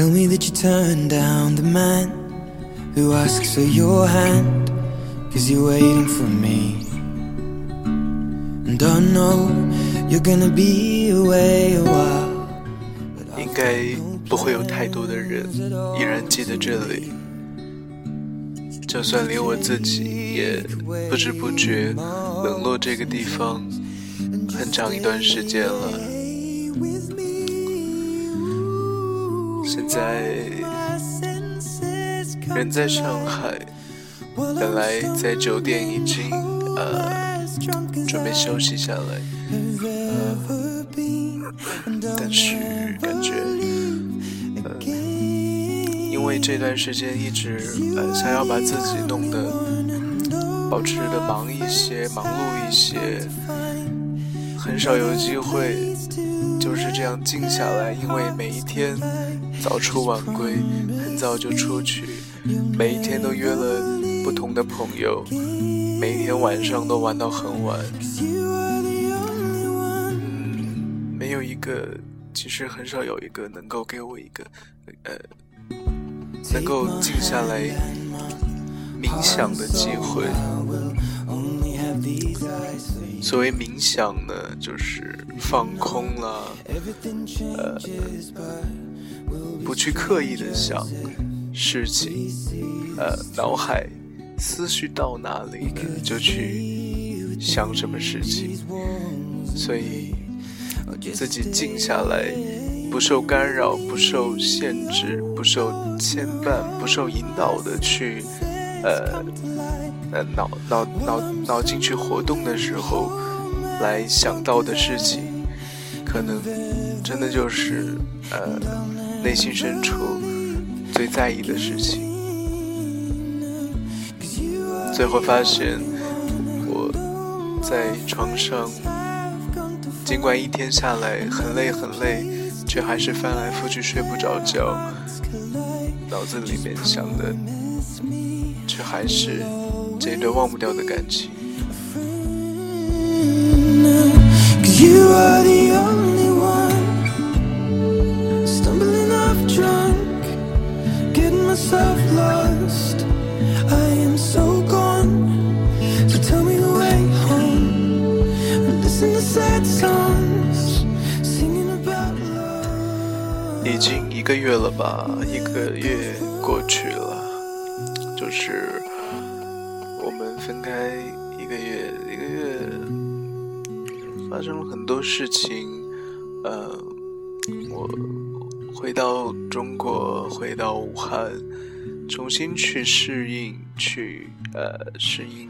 Tell me that you turned down the man who asks for your hand, cause you're waiting for me. And I know you're gonna be away a while. 应该不会有太多的人依然记得这里，就算连我自己也不知不觉冷落这个地方很长一段时间了。 现在人在上海，本来在酒店已经呃准备休息下来，呃，但是感觉呃因为这段时间一直呃想要把自己弄得保持的忙一些、忙碌一些，很少有机会就是这样静下来，因为每一天早出晚归，很早就出去，每一天都约了不同的朋友，每一天晚上都玩到很晚。没有一个，其实很少有一个能够给我一个，呃，能够静下来冥想的机会。所谓冥想呢，就是放空了，呃，不去刻意的想事情，呃，脑海思绪到哪里就去想什么事情，所以自己静下来，不受干扰，不受限制，不受牵绊，不受引导的去，呃。呃，脑脑脑脑筋去活动的时候，来想到的事情，可能真的就是呃内心深处最在意的事情。最后发现，我在床上，尽管一天下来很累很累，却还是翻来覆去睡不着觉，脑子里面想的，却还是。这段忘不掉的感情。经一个月了吧，一个月过去了，就是我们。分开一个月，一个月发生了很多事情。呃，我回到中国，回到武汉，重新去适应，去呃适应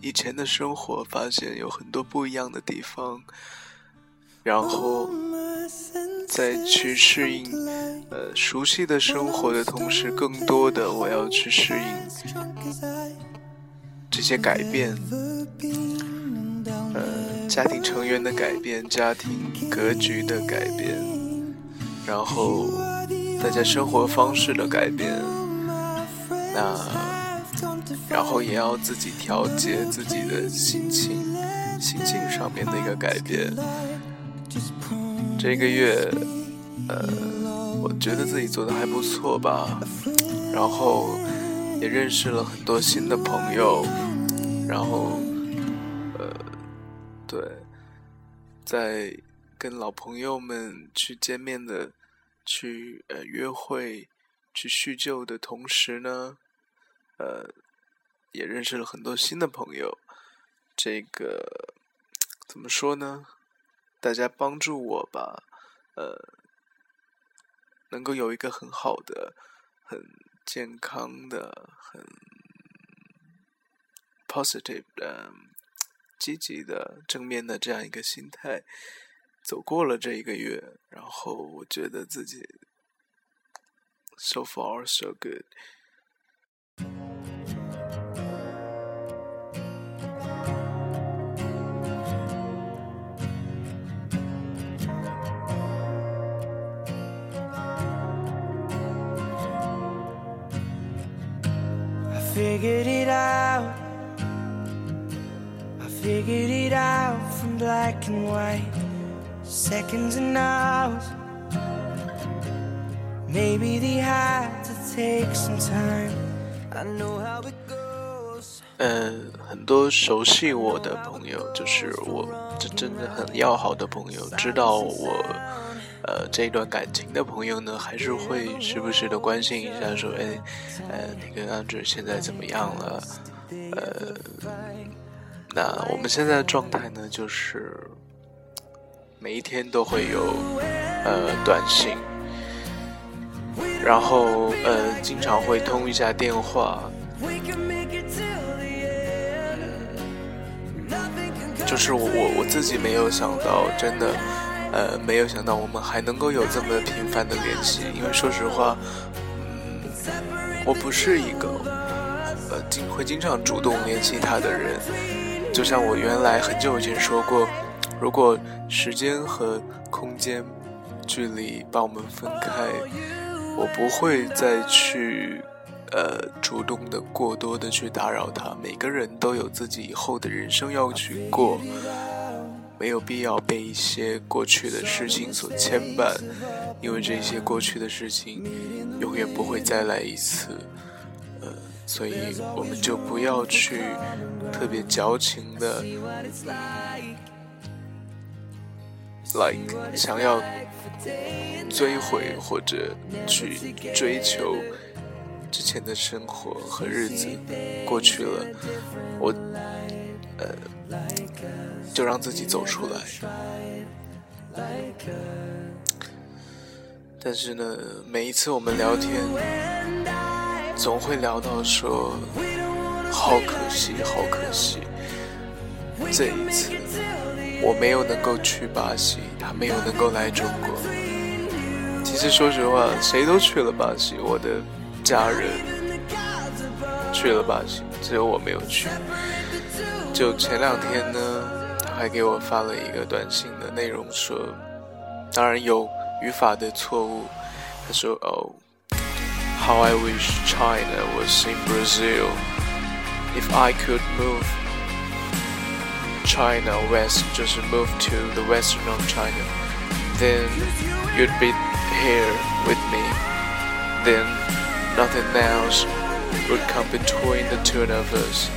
以前的生活，发现有很多不一样的地方。然后在去适应呃熟悉的生活的同时，更多的我要去适应。这些改变，呃，家庭成员的改变，家庭格局的改变，然后大家生活方式的改变，那然后也要自己调节自己的心情，心境上面的一个改变。这个月，呃，我觉得自己做的还不错吧，然后。也认识了很多新的朋友，然后，呃，对，在跟老朋友们去见面的、去呃约会、去叙旧的同时呢，呃，也认识了很多新的朋友。这个怎么说呢？大家帮助我吧，呃，能够有一个很好的、很。健康的、很 positive 的、积极的、正面的这样一个心态，走过了这一个月，然后我觉得自己 so far so good。figured it out. I figured it out from black and white, seconds and hours. 嗯，很多熟悉我的朋友，就是我这真的很要好的朋友，知道我 呃这一段感情的朋友呢，还是会时不时的关心一下，说，哎，呃，你跟安 e 现在怎么样了？呃，那我们现在的状态呢，就是每一天都会有呃短信，然后呃经常会通一下电话。就是我我我自己没有想到，真的，呃，没有想到我们还能够有这么频繁的联系。因为说实话，嗯，我不是一个，呃，经会经常主动联系他的人。就像我原来很久以前说过，如果时间和空间距离把我们分开，我不会再去。呃，主动的过多的去打扰他。每个人都有自己以后的人生要去过，没有必要被一些过去的事情所牵绊，因为这些过去的事情永远不会再来一次。呃，所以我们就不要去特别矫情的，like 想要追回或者去追求。之前的生活和日子过去了，我，就让自己走出来。但是呢，每一次我们聊天，总会聊到说，好可惜，好可惜，这一次我没有能够去巴西，他没有能够来中国。其实说实话，谁都去了巴西，我的。家人去了巴西，只有我没有去。就前两天呢，还给我发了一个短信的内容，说，当然有语法的错误。他说：“哦，How I wish China was in Brazil. If I could move China west, just move to the western of China, then you'd be here with me. Then.” Nothing else would come between the two of us.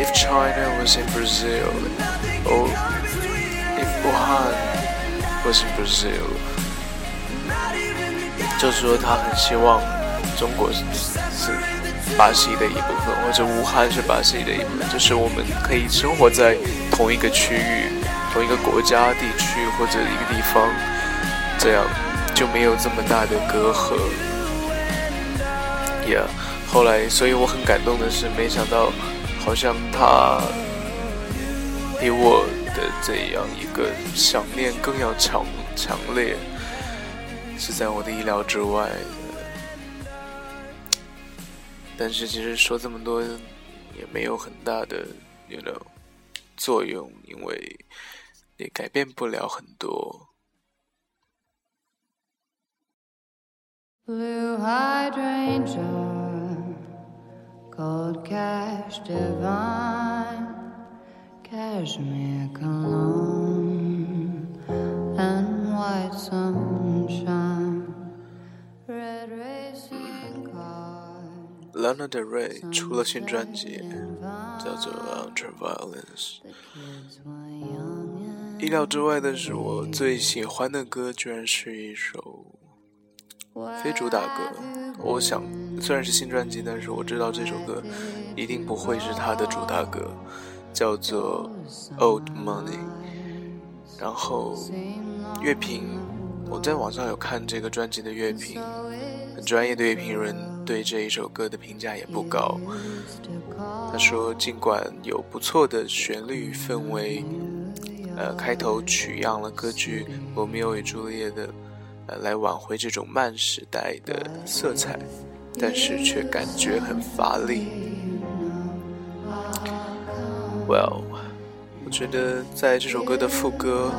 If China was in Brazil, or if Wuhan was in Brazil，就是说他很希望中国是巴西的一部分，或者武汉是巴西的一部分，就是我们可以生活在同一个区域、同一个国家、地区或者一个地方，这样。就没有这么大的隔阂，也后来，所以我很感动的是，没想到好像他比我的这样一个想念更要强强烈，是在我的意料之外。但是其实说这么多也没有很大的，you know 作用，因为也改变不了很多。Blue hydrangea, cold cash divine, cashmere cologne, and white sunshine, red racing car. Lana Del Rey 出了新专辑，叫做《Ultraviolence》。意料之外的是，我最喜欢的歌居然是一首。非主打歌，我想虽然是新专辑，但是我知道这首歌一定不会是他的主打歌，叫做《Old Money》。然后乐评，我在网上有看这个专辑的乐评，很专业的乐评人对这一首歌的评价也不高。他说，尽管有不错的旋律氛围，呃，开头取样了歌剧《罗密欧与朱丽叶》的。呃来挽回这种慢时代的色彩，但是却感觉很乏力。Well，我觉得在这首歌的副歌，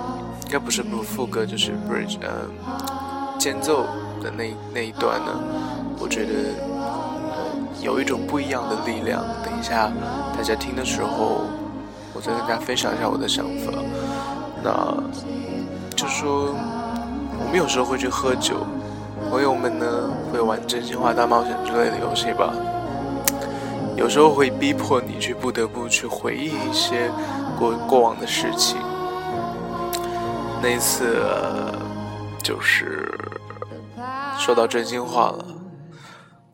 应该不是不副歌，就是 bridge，嗯，间奏的那那一段呢，我觉得有一种不一样的力量。等一下大家听的时候，我再跟大家分享一下我的想法。那就说。我们有时候会去喝酒，朋友们呢会玩真心话大冒险之类的游戏吧。有时候会逼迫你去不得不去回忆一些过过往的事情。那一次就是说到真心话了，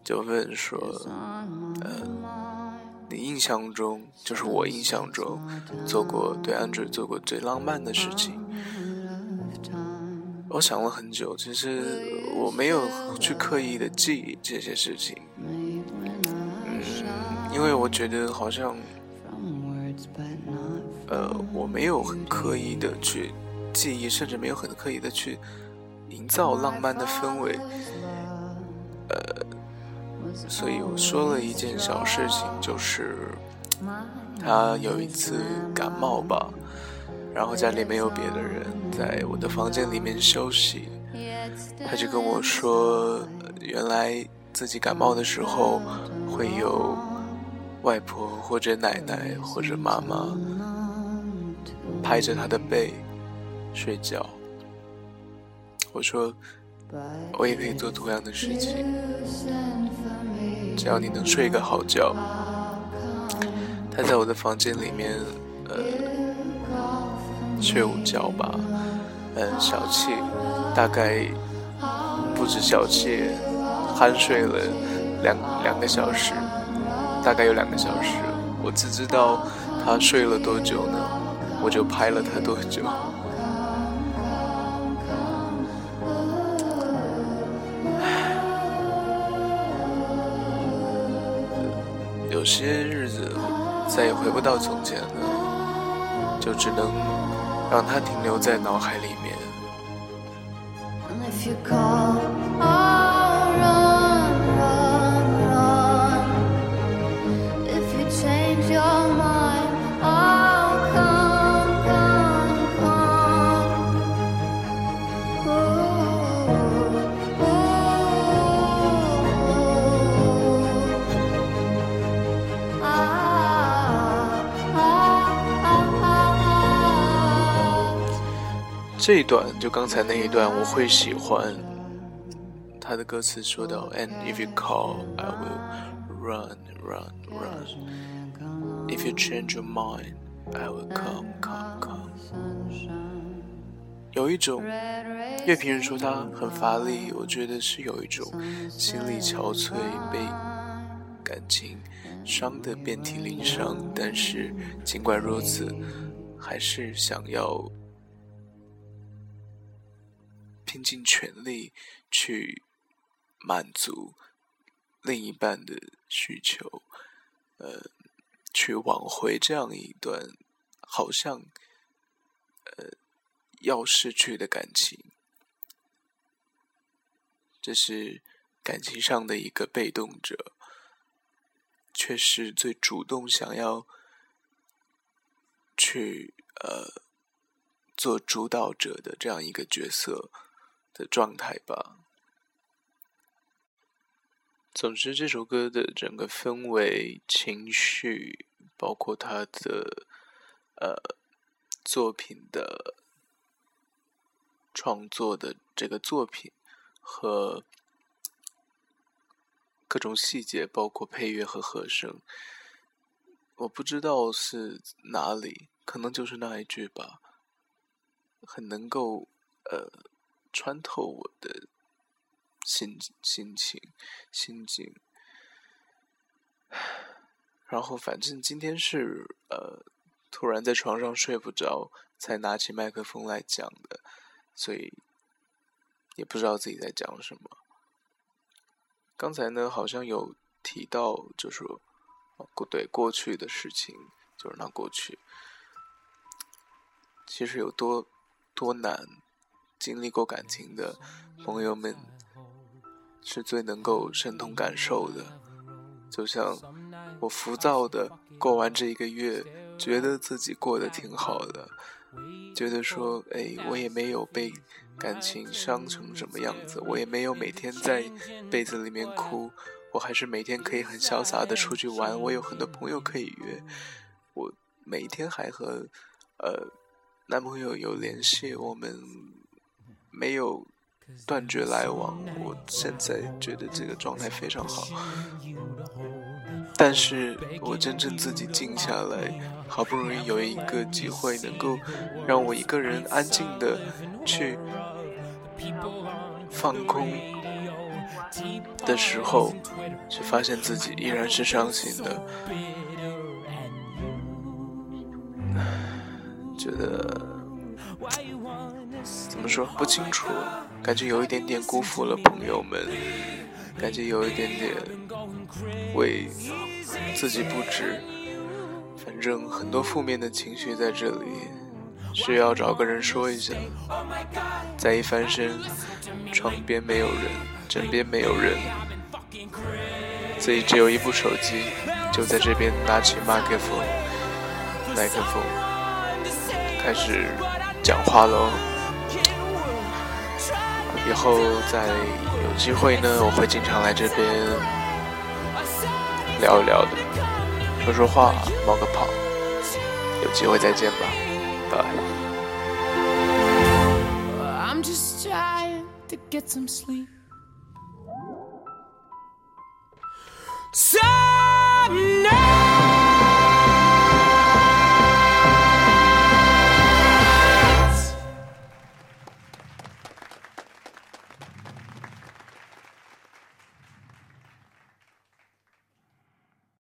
就问说，呃，你印象中就是我印象中做过对安卓做过最浪漫的事情。我想了很久，其实我没有去刻意的记忆这些事情。嗯因为我觉得好像，呃，我没有很刻意的去记忆，甚至没有很刻意的去营造浪漫的氛围，呃，所以我说了一件小事情，就是他有一次感冒吧，然后家里没有别的人，在我的房间里面休息，他就跟我说，原来自己感冒的时候会有。外婆或者奶奶或者妈妈拍着他的背睡觉。我说，我也可以做同样的事情，只要你能睡个好觉。他在我的房间里面，呃，睡午觉吧，嗯，小气，大概不止小气，酣睡了两两个小时。大概有两个小时，我只知道他睡了多久呢，我就拍了他多久。有些日子再也回不到从前了，就只能让它停留在脑海里面。这一段就刚才那一段，我会喜欢。他的歌词说到：“And if you call, I will run, run, run. If you change your mind, I will come, come, come.” 有一种乐评人说他很乏力，我觉得是有一种心力憔悴，被感情伤得遍体鳞伤，但是尽管如此，还是想要。拼尽全力去满足另一半的需求，呃，去挽回这样一段好像呃要失去的感情，这是感情上的一个被动者，却是最主动想要去呃做主导者的这样一个角色。的状态吧。总之，这首歌的整个氛围、情绪，包括他的呃作品的创作的这个作品和各种细节，包括配乐和和声，我不知道是哪里，可能就是那一句吧，很能够呃。穿透我的心心情心境，然后反正今天是呃突然在床上睡不着，才拿起麦克风来讲的，所以也不知道自己在讲什么。刚才呢好像有提到，就说过对过去的事情，就是那过去，其实有多多难。经历过感情的朋友们，是最能够深同感受的。就像我浮躁的过完这一个月，觉得自己过得挺好的，觉得说，哎，我也没有被感情伤成什么样子，我也没有每天在被子里面哭，我还是每天可以很潇洒的出去玩，我有很多朋友可以约，我每天还和呃男朋友有联系，我们。没有断绝来往。我现在觉得这个状态非常好，但是我真正自己静下来，好不容易有一个机会能够让我一个人安静的去放空的时候，却发现自己依然是伤心的，觉得。怎么说不清楚，感觉有一点点辜负了朋友们，感觉有一点点为自己不值，反正很多负面的情绪在这里，需要找个人说一下。再一翻身，床边没有人，枕边没有人，自己只有一部手机，就在这边拿起麦克风，麦克风开始讲话喽。以后再有机会呢我会经常来这边聊一聊的说说话冒个泡有机会再见吧拜 i'm just trying to get some sleep.